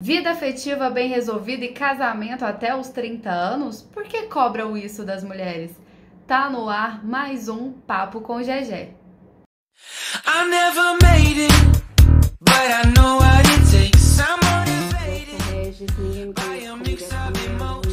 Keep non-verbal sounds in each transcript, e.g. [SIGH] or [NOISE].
Vida afetiva bem resolvida e casamento até os 30 anos? Por que cobram isso das mulheres? Tá no ar mais um Papo com Gegé. It,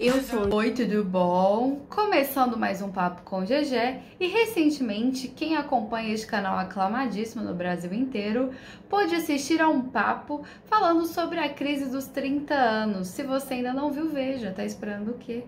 Eu sou Oi, tudo bom? Começando mais um papo com GG e recentemente quem acompanha este canal aclamadíssimo no Brasil inteiro pôde assistir a um papo falando sobre a crise dos 30 anos. Se você ainda não viu, veja, tá esperando o quê?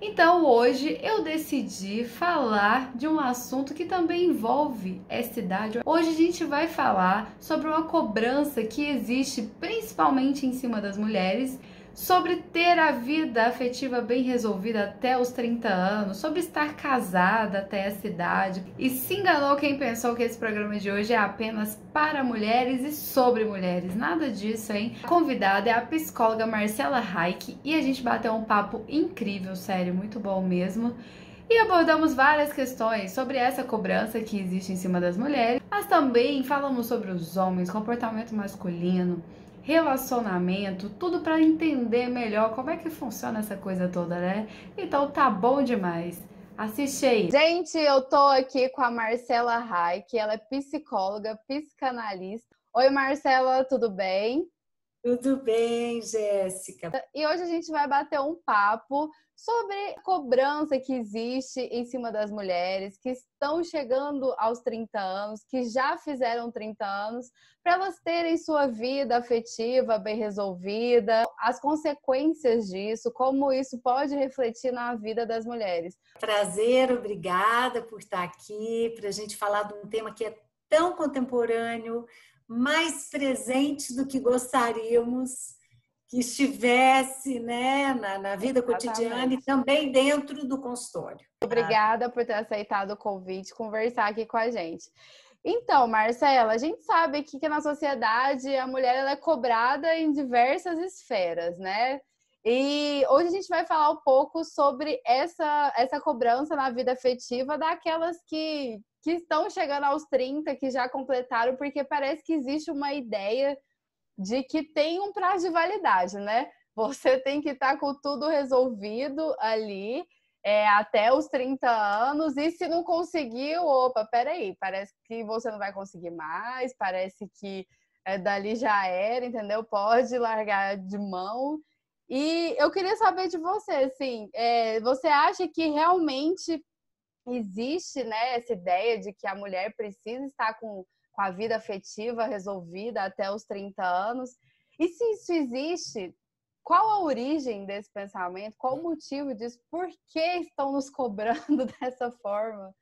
Então hoje eu decidi falar de um assunto que também envolve essa idade. Hoje a gente vai falar sobre uma cobrança que existe principalmente em cima das mulheres sobre ter a vida afetiva bem resolvida até os 30 anos, sobre estar casada até essa idade. E se enganou quem pensou que esse programa de hoje é apenas para mulheres e sobre mulheres. Nada disso, hein? A convidada é a psicóloga Marcela Reich e a gente bateu um papo incrível, sério, muito bom mesmo. E abordamos várias questões sobre essa cobrança que existe em cima das mulheres, mas também falamos sobre os homens, comportamento masculino, relacionamento, tudo para entender melhor como é que funciona essa coisa toda, né? Então tá bom demais. Assiste aí. Gente, eu tô aqui com a Marcela Rai, que ela é psicóloga, psicanalista. Oi, Marcela, tudo bem? Tudo bem, Jéssica. E hoje a gente vai bater um papo sobre a cobrança que existe em cima das mulheres que estão chegando aos 30 anos, que já fizeram 30 anos, para elas terem sua vida afetiva bem resolvida, as consequências disso, como isso pode refletir na vida das mulheres. Prazer, obrigada por estar aqui para a gente falar de um tema que é tão contemporâneo mais presente do que gostaríamos que estivesse né, na, na vida Exatamente. cotidiana e também dentro do consultório. Obrigada por ter aceitado o convite, conversar aqui com a gente. Então, Marcela, a gente sabe que, que na sociedade a mulher ela é cobrada em diversas esferas, né? E hoje a gente vai falar um pouco sobre essa, essa cobrança na vida afetiva daquelas que, que estão chegando aos 30, que já completaram, porque parece que existe uma ideia de que tem um prazo de validade, né? Você [LAUGHS] tem que estar tá com tudo resolvido ali é, até os 30 anos, e se não conseguiu, opa, peraí, parece que você não vai conseguir mais, parece que é, dali já era, entendeu? Pode largar de mão. E eu queria saber de você, assim, é, você acha que realmente existe né, essa ideia de que a mulher precisa estar com, com a vida afetiva resolvida até os 30 anos? E se isso existe, qual a origem desse pensamento? Qual o motivo disso? Por que estão nos cobrando [LAUGHS] dessa forma?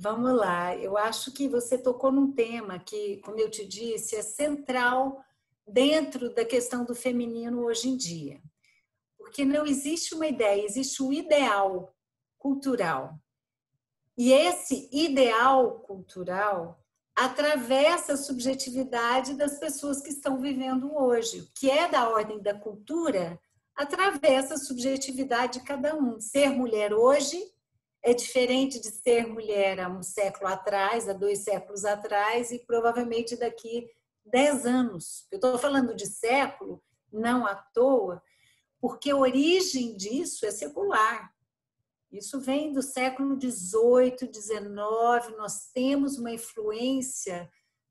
Vamos lá, eu acho que você tocou num tema que, como eu te disse, é central dentro da questão do feminino hoje em dia. Porque não existe uma ideia, existe um ideal cultural. E esse ideal cultural atravessa a subjetividade das pessoas que estão vivendo hoje. Que é da ordem da cultura atravessa a subjetividade de cada um. Ser mulher hoje é diferente de ser mulher há um século atrás, há dois séculos atrás e provavelmente daqui dez anos. Eu estou falando de século, não à toa, porque a origem disso é secular. Isso vem do século XVIII, XIX. Nós temos uma influência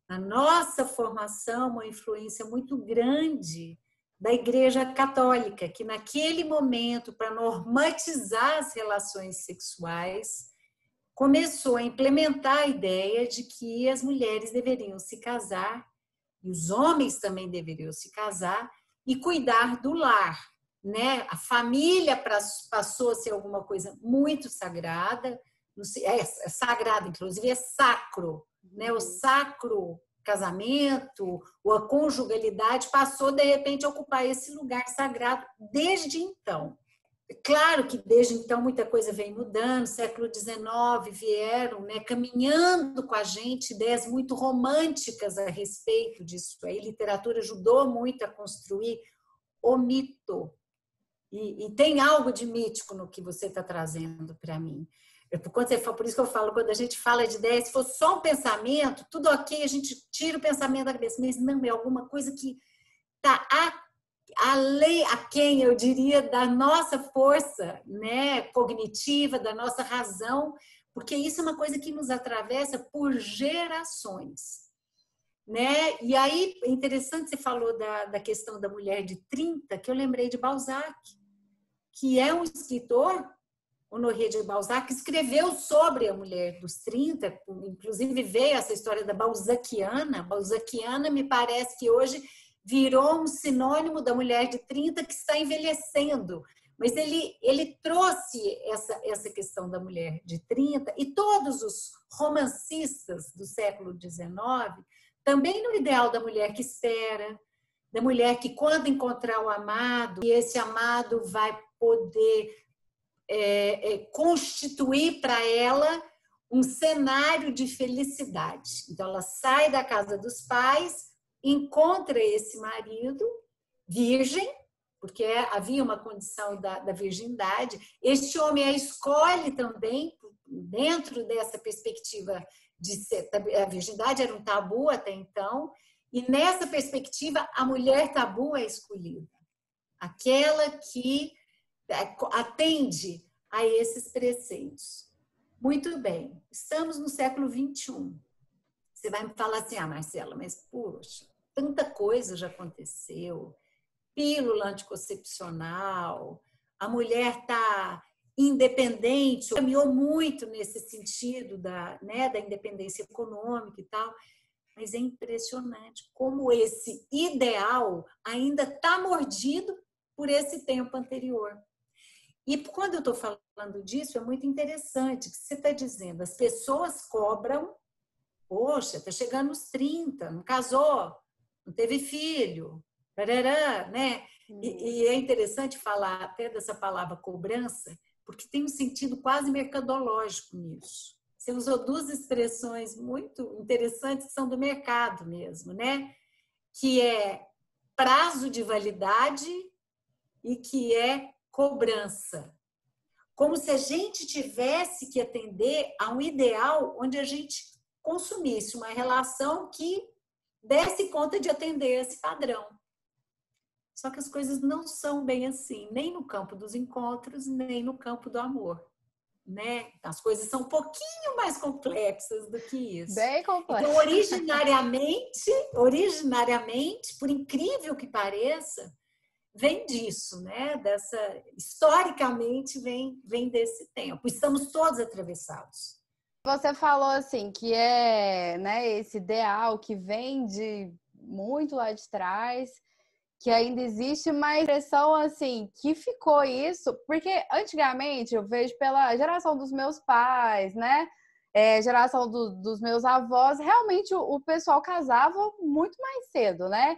na nossa formação, uma influência muito grande da Igreja Católica, que naquele momento, para normatizar as relações sexuais, começou a implementar a ideia de que as mulheres deveriam se casar e os homens também deveriam se casar e cuidar do lar né? A família passou a ser alguma coisa muito sagrada, é, é sagrado, inclusive é sacro, né? O uhum. sacro casamento ou a conjugalidade passou de repente a ocupar esse lugar sagrado desde então. Claro que desde então muita coisa vem mudando, século XIX vieram né, caminhando com a gente ideias muito românticas a respeito disso. A literatura ajudou muito a construir o mito, e, e tem algo de mítico no que você está trazendo para mim. quando você, por isso que eu falo, quando a gente fala de ideia, se for só um pensamento, tudo ok, a gente tira o pensamento da cabeça, mas não, é alguma coisa que está além, a quem eu diria, da nossa força né, cognitiva, da nossa razão, porque isso é uma coisa que nos atravessa por gerações. Né? E aí, interessante, você falou da, da questão da mulher de 30, que eu lembrei de Balzac, que é um escritor Honoré de Balzac, escreveu sobre a mulher dos 30, inclusive veio essa história da Balzaciana. Balzaciana me parece que hoje virou um sinônimo da mulher de 30 que está envelhecendo. Mas ele, ele trouxe essa, essa questão da mulher de 30 e todos os romancistas do século XIX, também no ideal da mulher que espera, da mulher que, quando encontrar o amado, e esse amado vai poder é, é, constituir para ela um cenário de felicidade. Então, ela sai da casa dos pais, encontra esse marido virgem, porque havia uma condição da, da virgindade. Este homem a escolhe também, dentro dessa perspectiva de ser, a virgindade era um tabu até então, e nessa perspectiva a mulher tabu é escolhida, aquela que é, atende a esses preceitos. Muito bem, estamos no século 21. Você vai me falar assim, ah, Marcela, mas poxa, tanta coisa já aconteceu. Pílula anticoncepcional, a mulher está independente, caminhou muito nesse sentido da, né, da independência econômica e tal. Mas é impressionante como esse ideal ainda está mordido por esse tempo anterior. E quando eu estou falando disso, é muito interessante que você está dizendo, as pessoas cobram, poxa, está chegando nos 30, não casou, não teve filho, parará, né? E, e é interessante falar até dessa palavra cobrança, porque tem um sentido quase mercadológico nisso. Você usou duas expressões muito interessantes que são do mercado mesmo, né? Que é prazo de validade e que é cobrança. Como se a gente tivesse que atender a um ideal onde a gente consumisse uma relação que desse conta de atender esse padrão. Só que as coisas não são bem assim, nem no campo dos encontros, nem no campo do amor. Né? As coisas são um pouquinho mais complexas do que isso. Bem complexas. Então, originariamente, originariamente, por incrível que pareça, vem disso, né? Dessa historicamente vem vem desse tempo. Estamos todos atravessados. Você falou assim que é, né, esse ideal que vem de muito lá de trás, que ainda existe, mas impressão assim que ficou isso, porque antigamente eu vejo pela geração dos meus pais, né? É, geração do, dos meus avós, realmente o, o pessoal casava muito mais cedo, né?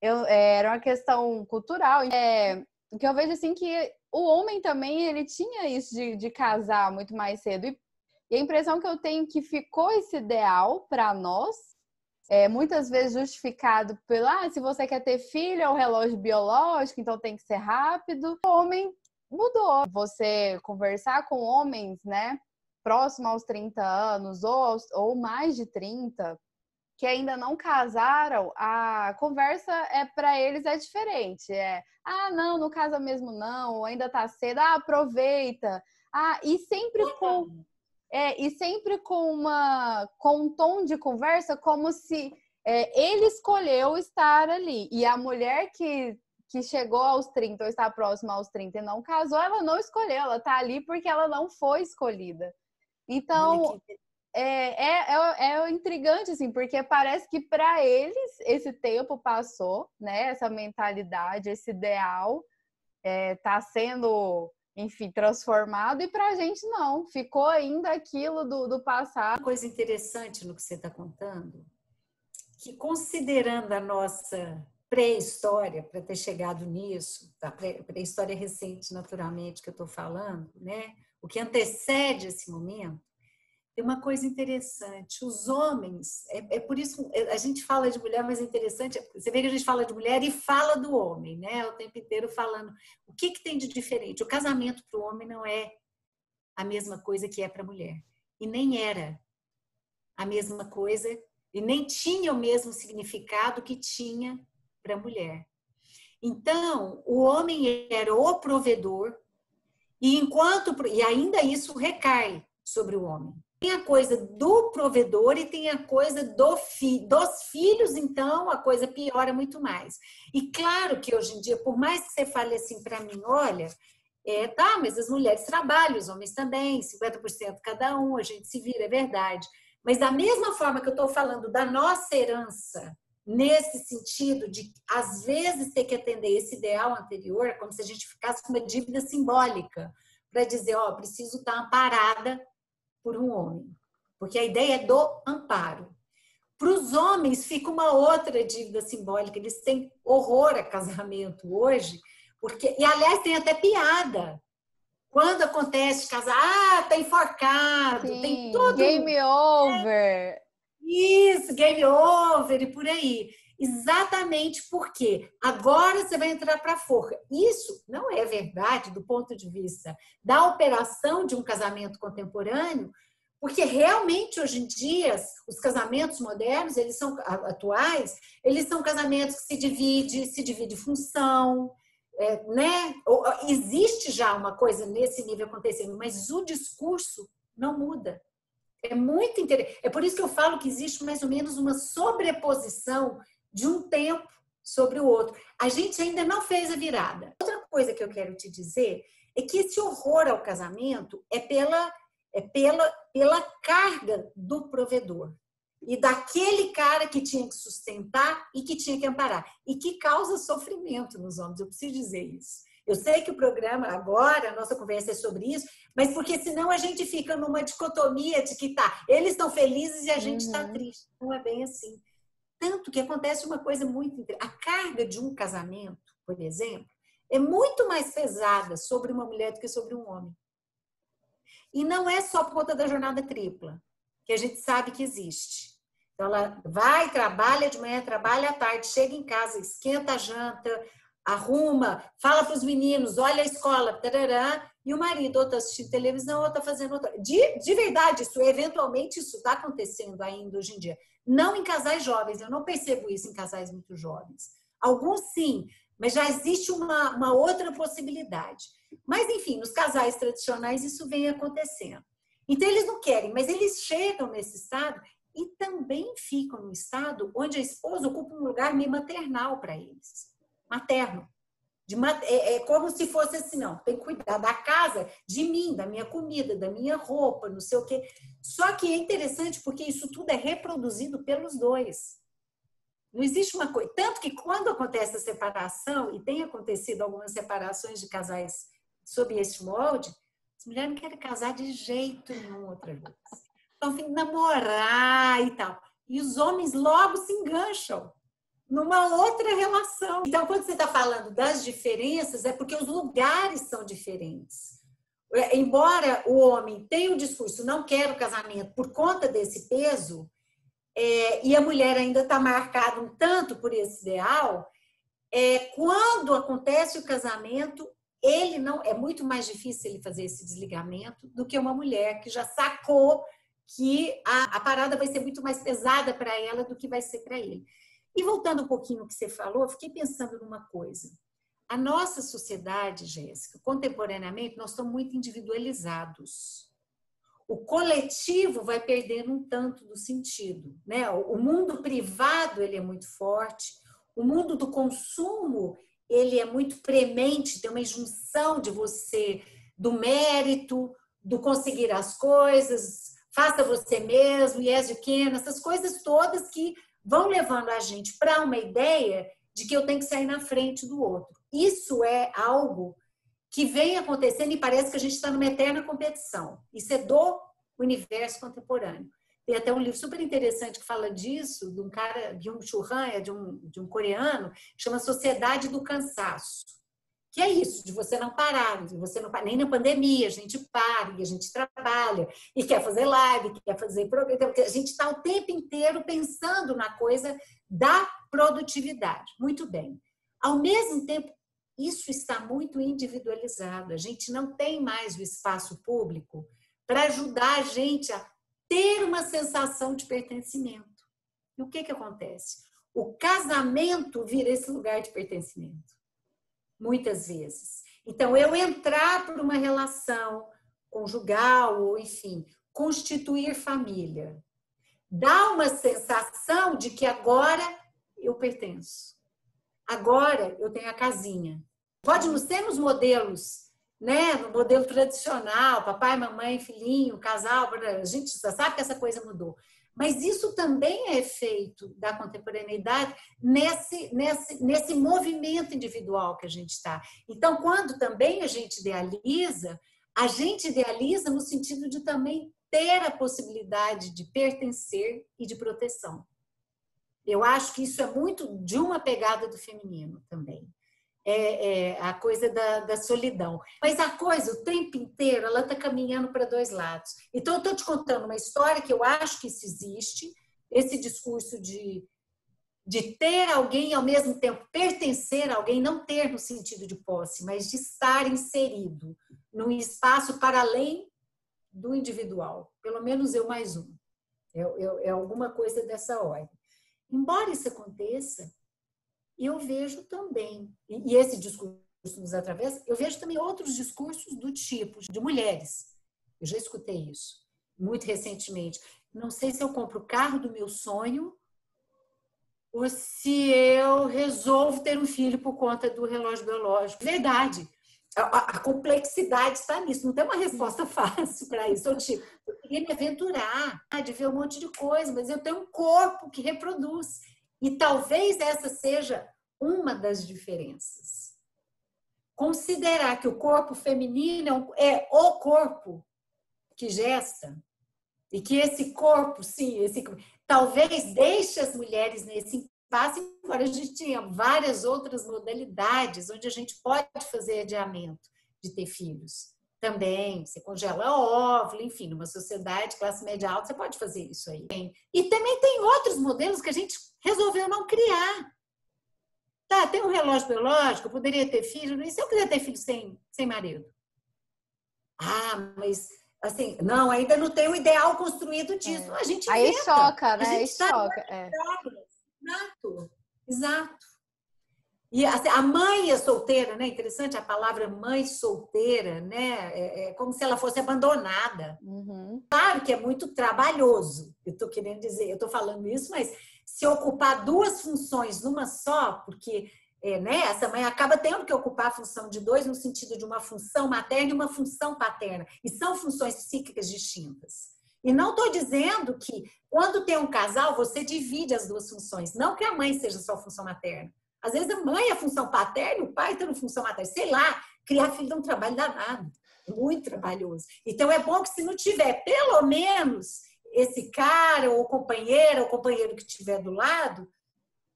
eu, é, era uma questão cultural. É, que eu vejo assim que o homem também ele tinha isso de, de casar muito mais cedo. E, e a impressão que eu tenho que ficou esse ideal para nós, é, muitas vezes justificado pela ah, se você quer ter filho, é um relógio biológico, então tem que ser rápido. O homem mudou. Você conversar com homens, né, próximo aos 30 anos ou, ou mais de 30, que ainda não casaram, a conversa é para eles é diferente. É, ah, não, não casa mesmo não, ainda tá cedo, ah, aproveita. Ah, e sempre com é, e sempre com uma com um tom de conversa como se é, ele escolheu estar ali e a mulher que que chegou aos 30 ou está próxima aos 30 e não casou, ela não escolheu, ela tá ali porque ela não foi escolhida. Então, é, é, é, é intrigante, assim, porque parece que para eles esse tempo passou, né? Essa mentalidade, esse ideal está é, sendo, enfim, transformado, e para a gente não, ficou ainda aquilo do, do passado. Uma coisa interessante no que você está contando, que considerando a nossa pré-história, para ter chegado nisso, a pré-história recente, naturalmente, que eu estou falando, né? O que antecede esse momento, tem uma coisa interessante. Os homens, é, é, por isso é, a gente fala de mulher, mas é interessante. Você vê que a gente fala de mulher e fala do homem, né? O tempo inteiro falando. O que, que tem de diferente? O casamento para o homem não é a mesma coisa que é para a mulher. E nem era a mesma coisa, e nem tinha o mesmo significado que tinha para a mulher. Então, o homem era o provedor, e enquanto e ainda isso recai sobre o homem. Tem a coisa do provedor e tem a coisa do fi, dos filhos, então a coisa piora muito mais. E claro que hoje em dia, por mais que você fale assim para mim, olha, é, tá, mas as mulheres trabalham, os homens também, 50% cada um, a gente se vira, é verdade. Mas da mesma forma que eu estou falando da nossa herança, nesse sentido de, às vezes, ter que atender esse ideal anterior, é como se a gente ficasse com uma dívida simbólica, para dizer, ó, preciso estar amparada por um homem. Porque a ideia é do amparo. Para os homens fica uma outra dívida simbólica, eles têm horror a casamento hoje, porque e aliás tem até piada. Quando acontece casar, ah, tá enforcado, Sim, tem tudo. Game over. Isso, game over e por aí. Exatamente porque agora você vai entrar para a forca. Isso não é verdade do ponto de vista da operação de um casamento contemporâneo, porque realmente hoje em dia os casamentos modernos, eles são atuais, eles são casamentos que se divide, se divide função, é, né? Existe já uma coisa nesse nível acontecendo, mas o discurso não muda. É muito interessante. É por isso que eu falo que existe mais ou menos uma sobreposição de um tempo sobre o outro. A gente ainda não fez a virada. Outra coisa que eu quero te dizer é que esse horror ao casamento é pela, é pela, pela carga do provedor e daquele cara que tinha que sustentar e que tinha que amparar e que causa sofrimento nos homens. Eu preciso dizer isso. Eu sei que o programa agora, a nossa conversa é sobre isso, mas porque senão a gente fica numa dicotomia de que tá, eles estão felizes e a gente está uhum. triste. Não é bem assim. Tanto que acontece uma coisa muito. A carga de um casamento, por exemplo, é muito mais pesada sobre uma mulher do que sobre um homem. E não é só por conta da jornada tripla que a gente sabe que existe. Então, ela vai, trabalha de manhã, trabalha à tarde, chega em casa, esquenta a janta, arruma, fala para os meninos, olha a escola, tarará, e o marido ou está assistindo televisão ou está fazendo outra. De, de verdade, isso eventualmente isso está acontecendo ainda hoje em dia. Não em casais jovens, eu não percebo isso em casais muito jovens. Alguns sim, mas já existe uma, uma outra possibilidade. Mas, enfim, nos casais tradicionais isso vem acontecendo. Então, eles não querem, mas eles chegam nesse estado e também ficam no estado onde a esposa ocupa um lugar meio maternal para eles. Materno. De, é, é, como se fosse assim, não, tem que cuidar da casa, de mim, da minha comida, da minha roupa, não sei o quê. Só que é interessante porque isso tudo é reproduzido pelos dois. Não existe uma coisa. Tanto que quando acontece a separação, e tem acontecido algumas separações de casais sob esse molde, as mulheres não querem casar de jeito nenhum outra vez. Então, fim namorar e tal. E os homens logo se engancham numa outra relação. Então, quando você está falando das diferenças, é porque os lugares são diferentes. É, embora o homem tenha o discurso não quero casamento por conta desse peso, é, e a mulher ainda está marcada um tanto por esse ideal, é, quando acontece o casamento, ele não é muito mais difícil ele fazer esse desligamento do que uma mulher que já sacou que a, a parada vai ser muito mais pesada para ela do que vai ser para ele. E voltando um pouquinho no que você falou, fiquei pensando numa coisa. A nossa sociedade, Jéssica, contemporaneamente, nós estamos muito individualizados. O coletivo vai perdendo um tanto do sentido, né? O mundo privado ele é muito forte, o mundo do consumo ele é muito premente, tem uma junção de você, do mérito, do conseguir as coisas, faça você mesmo, yes you can, essas coisas todas que vão levando a gente para uma ideia de que eu tenho que sair na frente do outro. Isso é algo que vem acontecendo e parece que a gente está numa eterna competição. Isso é do universo contemporâneo. Tem até um livro super interessante que fala disso, de um cara, de um churran, de um, de um coreano, chama Sociedade do Cansaço. Que é isso, de você não parar, de você não nem na pandemia, a gente para, e a gente trabalha, e quer fazer live, quer fazer programa, porque a gente está o tempo inteiro pensando na coisa da produtividade. Muito bem. Ao mesmo tempo, isso está muito individualizado. A gente não tem mais o espaço público para ajudar a gente a ter uma sensação de pertencimento. E o que, que acontece? O casamento vira esse lugar de pertencimento, muitas vezes. Então, eu entrar por uma relação conjugal, ou enfim, constituir família, dá uma sensação de que agora eu pertenço. Agora eu tenho a casinha. Pode nos modelos, né? No modelo tradicional, papai, mamãe, filhinho, casal, a gente já sabe que essa coisa mudou. Mas isso também é efeito da contemporaneidade nesse, nesse, nesse movimento individual que a gente está. Então, quando também a gente idealiza, a gente idealiza no sentido de também ter a possibilidade de pertencer e de proteção. Eu acho que isso é muito de uma pegada do feminino também. É, é a coisa da, da, solidão. Mas a coisa, o tempo inteiro, ela está caminhando para dois lados. Então, eu estou te contando uma história que eu acho que isso existe, esse discurso de, de ter alguém ao mesmo tempo, pertencer a alguém, não ter no sentido de posse, mas de estar inserido num espaço para além do individual. Pelo menos eu mais um. É, é, é alguma coisa dessa ordem. Embora isso aconteça, eu vejo também, e esse discurso nos atravessa, eu vejo também outros discursos do tipo de mulheres. Eu já escutei isso muito recentemente. Não sei se eu compro o carro do meu sonho ou se eu resolvo ter um filho por conta do relógio biológico. Verdade. A, a complexidade está nisso. Não tem uma resposta [LAUGHS] fácil para isso. Eu, tipo, eu queria me aventurar, de ver um monte de coisa, mas eu tenho um corpo que reproduz. E talvez essa seja uma das diferenças. Considerar que o corpo feminino é o corpo que gesta e que esse corpo, sim, esse talvez deixe as mulheres nesse impasse, embora a gente tenha várias outras modalidades onde a gente pode fazer adiamento de ter filhos também, você congela óvulo, enfim, numa sociedade classe média alta, você pode fazer isso aí. E também tem outros modelos que a gente resolveu não criar. Tá, tem um relógio biológico, poderia ter filho, e se eu quiser ter filho sem, sem marido? Ah, mas assim, não, ainda não tem o ideal construído disso. É. A gente Aí choca, né? Aí tá choca. É. Exato, exato. E assim, a mãe é solteira, né? Interessante a palavra mãe solteira, né? É, é como se ela fosse abandonada. Uhum. Claro que é muito trabalhoso. Eu estou querendo dizer, eu estou falando isso, mas se ocupar duas funções numa só, porque é, né, essa mãe acaba tendo que ocupar a função de dois no sentido de uma função materna e uma função paterna, e são funções psíquicas distintas. E não estou dizendo que quando tem um casal você divide as duas funções, não que a mãe seja só função materna. Às vezes a mãe é função paterna, o pai está no função materna. Sei lá, criar filho é um trabalho danado, muito trabalhoso. Então é bom que se não tiver pelo menos esse cara ou companheira ou companheiro que estiver do lado,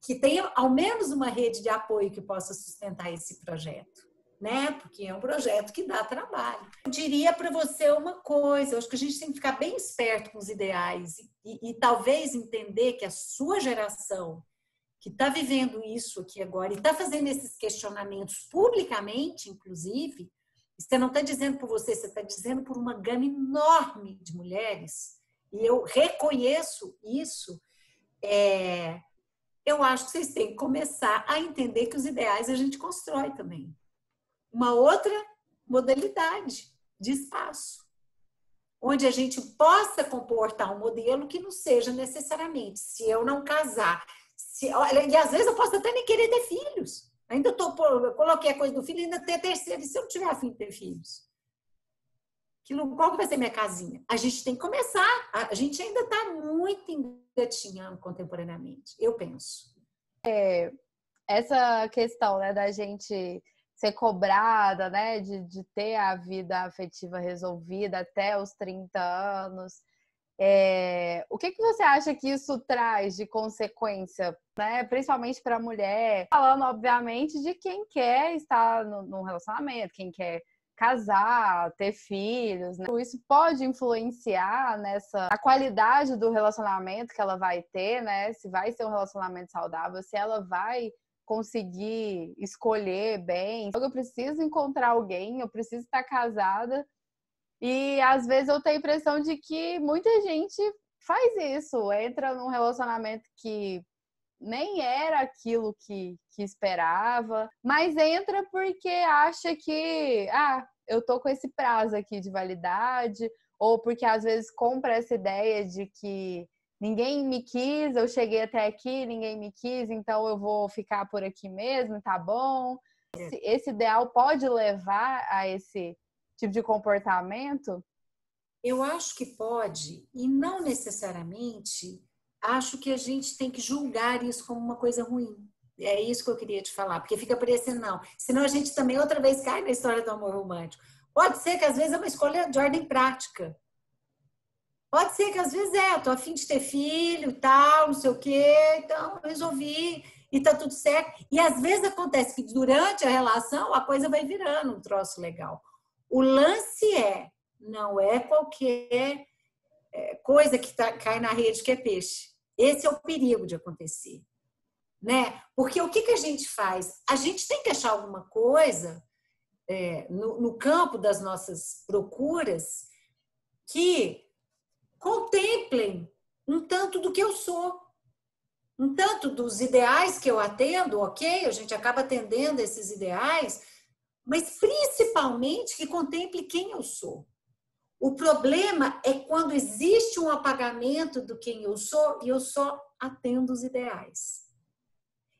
que tenha ao menos uma rede de apoio que possa sustentar esse projeto, né? Porque é um projeto que dá trabalho. Eu diria para você uma coisa, eu acho que a gente tem que ficar bem esperto com os ideais e, e talvez entender que a sua geração que está vivendo isso aqui agora e está fazendo esses questionamentos publicamente, inclusive, você não está dizendo por você, você está dizendo por uma gama enorme de mulheres e eu reconheço isso, é, eu acho que vocês têm que começar a entender que os ideais a gente constrói também. Uma outra modalidade de espaço, onde a gente possa comportar um modelo que não seja necessariamente, se eu não casar, se, e às vezes eu posso até nem querer ter filhos. Ainda tô, eu coloquei a coisa do filho, ainda ter terceiro, e se eu não tiver afim de ter filhos? Aquilo, qual que vai ser minha casinha? A gente tem que começar. A gente ainda está muito engatinhando contemporaneamente, eu penso. É, essa questão né, da gente ser cobrada, né, de, de ter a vida afetiva resolvida até os 30 anos. É, o que, que você acha que isso traz de consequência, né, principalmente para a mulher? Falando, obviamente, de quem quer estar no, no relacionamento, quem quer casar, ter filhos, né? Isso pode influenciar nessa a qualidade do relacionamento que ela vai ter, né? Se vai ser um relacionamento saudável, se ela vai conseguir escolher bem. Eu preciso encontrar alguém, eu preciso estar casada. E às vezes eu tenho a impressão de que muita gente faz isso, entra num relacionamento que nem era aquilo que, que esperava, mas entra porque acha que, ah, eu tô com esse prazo aqui de validade, ou porque às vezes compra essa ideia de que ninguém me quis, eu cheguei até aqui, ninguém me quis, então eu vou ficar por aqui mesmo, tá bom? Esse, esse ideal pode levar a esse tipo de comportamento? Eu acho que pode, e não necessariamente acho que a gente tem que julgar isso como uma coisa ruim. É isso que eu queria te falar, porque fica parecendo não. Senão a gente também outra vez cai na história do amor romântico. Pode ser que às vezes é uma escolha de ordem prática. Pode ser que às vezes é, tô afim de ter filho, tal, não sei o quê, então resolvi e tá tudo certo. E às vezes acontece que durante a relação a coisa vai virando um troço legal. O lance é, não é qualquer é, coisa que tá, cai na rede que é peixe. Esse é o perigo de acontecer. Né? Porque o que, que a gente faz? A gente tem que achar alguma coisa é, no, no campo das nossas procuras que contemplem um tanto do que eu sou, um tanto dos ideais que eu atendo, ok, a gente acaba atendendo esses ideais, mas principalmente que contemple quem eu sou. O problema é quando existe um apagamento do quem eu sou e eu só atendo os ideais.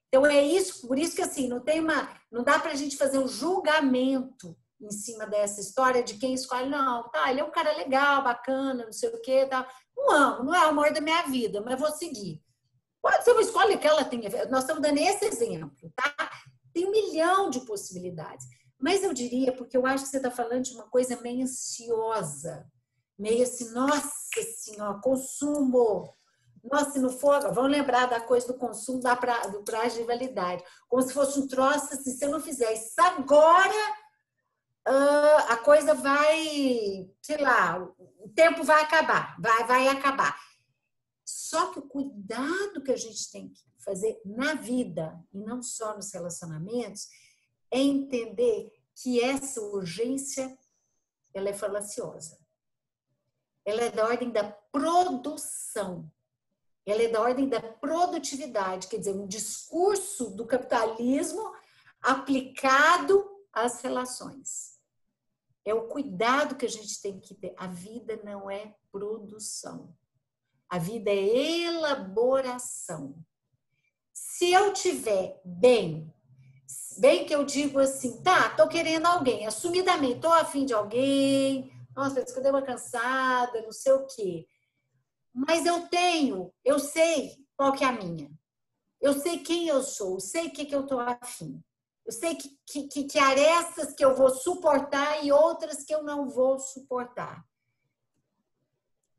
Então é isso, por isso que assim, não tem uma, não dá pra gente fazer um julgamento em cima dessa história de quem escolhe, não, tá, ele é um cara legal, bacana, não sei o quê, tá. Não amo, não é o amor da minha vida, mas vou seguir. Pode ser uma escolha que ela tenha. Nós estamos dando esse exemplo, tá? Tem um milhão de possibilidades. Mas eu diria, porque eu acho que você está falando de uma coisa meio ansiosa, meio assim, nossa senhora, consumo. Nossa, se não for, vamos lembrar da coisa do consumo da pra, do prazo de validade. Como se fosse um troço assim, se eu não fizer isso agora, uh, a coisa vai, sei lá, o tempo vai acabar, vai, vai acabar. Só que o cuidado que a gente tem que fazer na vida, e não só nos relacionamentos, é entender que essa urgência ela é falaciosa. Ela é da ordem da produção. Ela é da ordem da produtividade, quer dizer, um discurso do capitalismo aplicado às relações. É o cuidado que a gente tem que ter. A vida não é produção. A vida é elaboração. Se eu tiver bem, bem que eu digo assim, tá, tô querendo alguém, assumidamente, tô afim de alguém, nossa, que eu dei uma cansada, não sei o quê. Mas eu tenho, eu sei qual que é a minha. Eu sei quem eu sou, sei o que, que eu tô afim. Eu sei que, que, que arestas que eu vou suportar e outras que eu não vou suportar.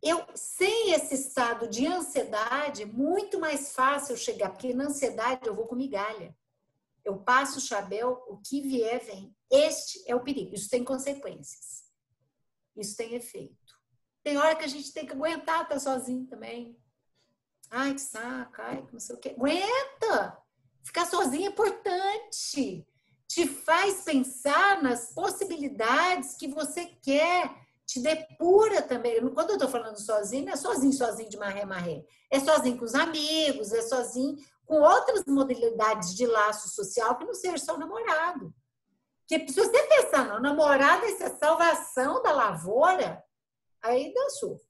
Eu, sem esse estado de ansiedade, muito mais fácil eu chegar, porque na ansiedade eu vou com migalha. Eu passo o chapéu, o que vier vem. Este é o perigo. Isso tem consequências. Isso tem efeito. Tem hora que a gente tem que aguentar estar sozinho também. Ai, que saco, ai, não sei o quê. Aguenta! Ficar sozinho é importante. Te faz pensar nas possibilidades que você quer. Te depura também. Quando eu estou falando sozinho, não é sozinho, sozinho de maré, maré. É sozinho com os amigos, é sozinho com outras modalidades de laço social que não seja só o namorado. Porque se você pensar, não, namorado é a salvação da lavoura, aí dançou.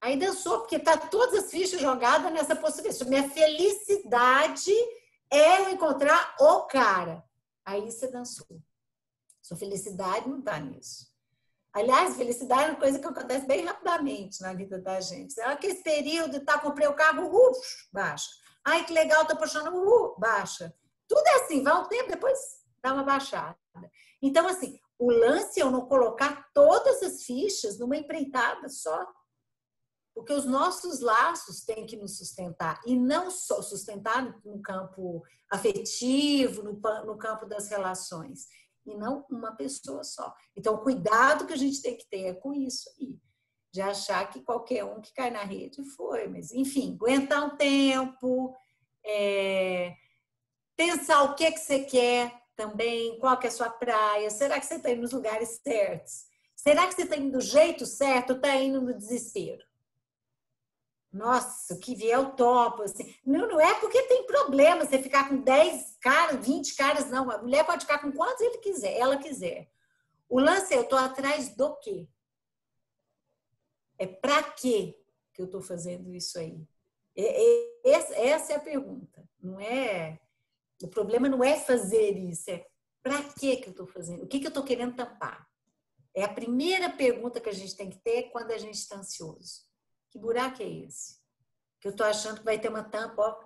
Aí dançou, porque tá todas as fichas jogadas nessa possibilidade. Minha felicidade é eu encontrar o cara. Aí você dançou. Sua felicidade não tá nisso. Aliás, felicidade é uma coisa que acontece bem rapidamente na vida da gente. É aquele período, tá, comprei o carro, uf, baixa. Ai, que legal, tô apaixonando, uh, baixa. Tudo é assim, vai um tempo, depois dá uma baixada. Então, assim, o lance é eu não colocar todas as fichas numa empreitada só. Porque os nossos laços têm que nos sustentar, e não só sustentar no campo afetivo, no, no campo das relações, e não uma pessoa só. Então, cuidado que a gente tem que ter é com isso aí, de achar que qualquer um que cai na rede foi, mas enfim, aguentar um tempo, é, pensar o que, é que você quer também, qual que é a sua praia, será que você está indo nos lugares certos? Será que você está indo do jeito certo ou está indo no desespero? Nossa, o que vier eu topo. Assim. Não, não é porque tem problema você ficar com 10 caras, 20 caras, não. A mulher pode ficar com quantos ele quiser, ela quiser. O lance é, eu estou atrás do quê? É para quê que eu estou fazendo isso aí? É, é, essa é a pergunta. Não é. O problema não é fazer isso, é para que que eu estou fazendo? O que que eu estou querendo tampar? É a primeira pergunta que a gente tem que ter quando a gente está ansioso. Que buraco é esse? Que eu estou achando que vai ter uma tampa ó,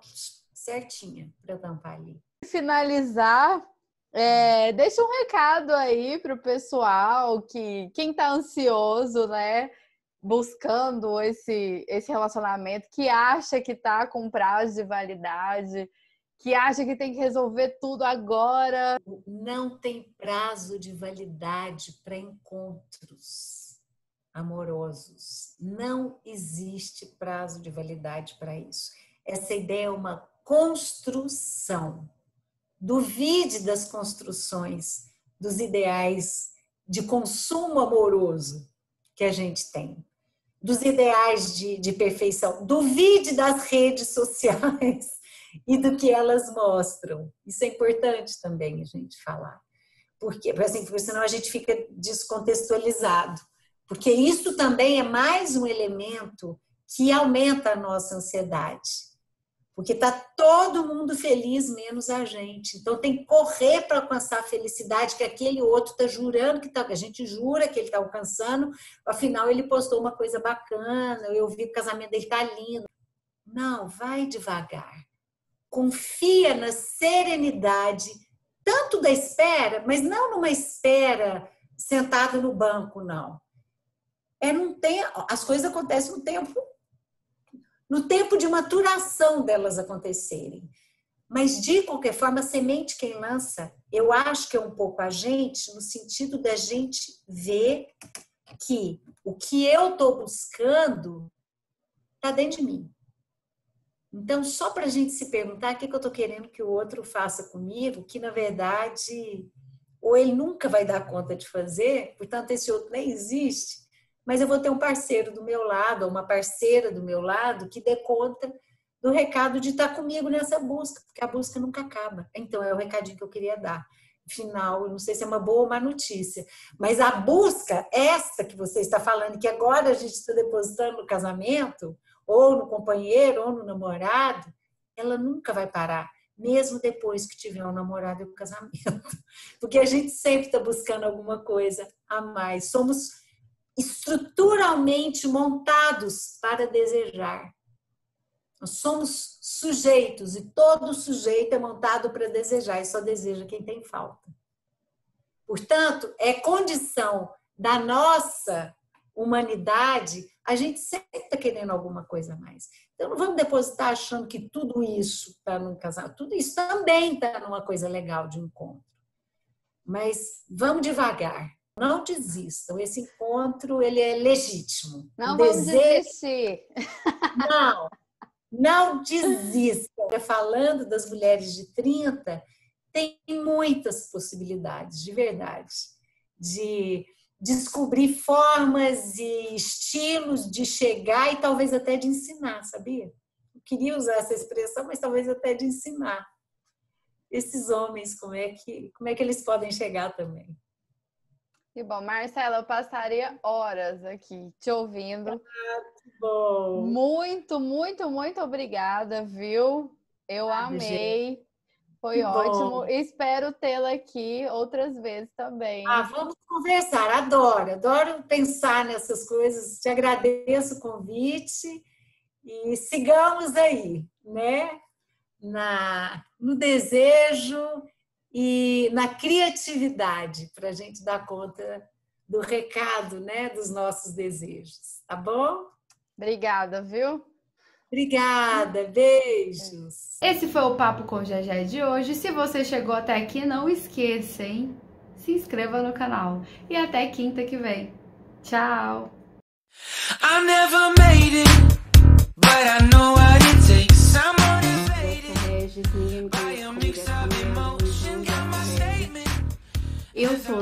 certinha para tampar ali. Finalizar, é, deixa um recado aí para o pessoal que quem está ansioso, né? Buscando esse, esse relacionamento, que acha que está com prazo de validade, que acha que tem que resolver tudo agora. Não tem prazo de validade para encontros amorosos. Não existe prazo de validade para isso. Essa ideia é uma construção. Duvide das construções, dos ideais de consumo amoroso que a gente tem dos ideais de, de perfeição. Duvide das redes sociais [LAUGHS] e do que elas mostram. Isso é importante também a gente falar. Porque, assim, porque senão a gente fica descontextualizado. Porque isso também é mais um elemento que aumenta a nossa ansiedade porque está todo mundo feliz, menos a gente. Então tem que correr para alcançar a felicidade que aquele outro está jurando que tá, a gente jura que ele está alcançando, afinal ele postou uma coisa bacana, eu vi o casamento dele está lindo. Não, vai devagar. Confia na serenidade, tanto da espera, mas não numa espera sentado no banco, não. É num tempo, as coisas acontecem no tempo no tempo de maturação delas acontecerem. Mas, de qualquer forma, a semente quem lança, eu acho que é um pouco a gente, no sentido da gente ver que o que eu estou buscando está dentro de mim. Então, só para a gente se perguntar o que, que eu estou querendo que o outro faça comigo, que na verdade, ou ele nunca vai dar conta de fazer, portanto, esse outro nem existe, mas eu vou ter um parceiro do meu lado, ou uma parceira do meu lado, que dê conta do recado de estar comigo nessa busca, porque a busca nunca acaba. Então, é o recadinho que eu queria dar. Final, não sei se é uma boa ou uma notícia, mas a busca, essa que você está falando, que agora a gente está depositando no casamento, ou no companheiro, ou no namorado, ela nunca vai parar, mesmo depois que tiver um namorado e um casamento. [LAUGHS] Porque a gente sempre está buscando alguma coisa a mais. Somos estruturalmente montados para desejar. Nós somos sujeitos e todo sujeito é montado para desejar e só deseja quem tem falta. Portanto, é condição da nossa humanidade a gente sempre está querendo alguma coisa a mais. Então, não vamos depositar achando que tudo isso está num casal. Tudo isso também está numa coisa legal de encontro. Mas vamos devagar não desistam. Esse encontro ele é legítimo. Não vamos desistir. Não, não [LAUGHS] desistam. Falando das mulheres de 30, tem muitas possibilidades, de verdade, de descobrir formas e estilos de chegar e talvez até de ensinar, sabia? Eu queria usar essa expressão, mas talvez até de ensinar esses homens como é que como é que eles podem chegar também. Que bom. Marcela, eu passaria horas aqui te ouvindo. Ah, bom. Muito, muito, muito obrigada, viu? Eu ah, amei. Gente. Foi que ótimo. Bom. Espero tê-la aqui outras vezes também. Ah, vamos conversar. Adoro, adoro pensar nessas coisas. Te agradeço o convite e sigamos aí, né? Na, no desejo e na criatividade para a gente dar conta do recado, né, dos nossos desejos, tá bom? Obrigada, viu? Obrigada, beijos. Esse foi o papo com Gegé de hoje. Se você chegou até aqui, não esqueça, hein? Se inscreva no canal e até quinta que vem. Tchau. What it takes. I'm motivated. podcasts. Ninguém me conhece como Eu sou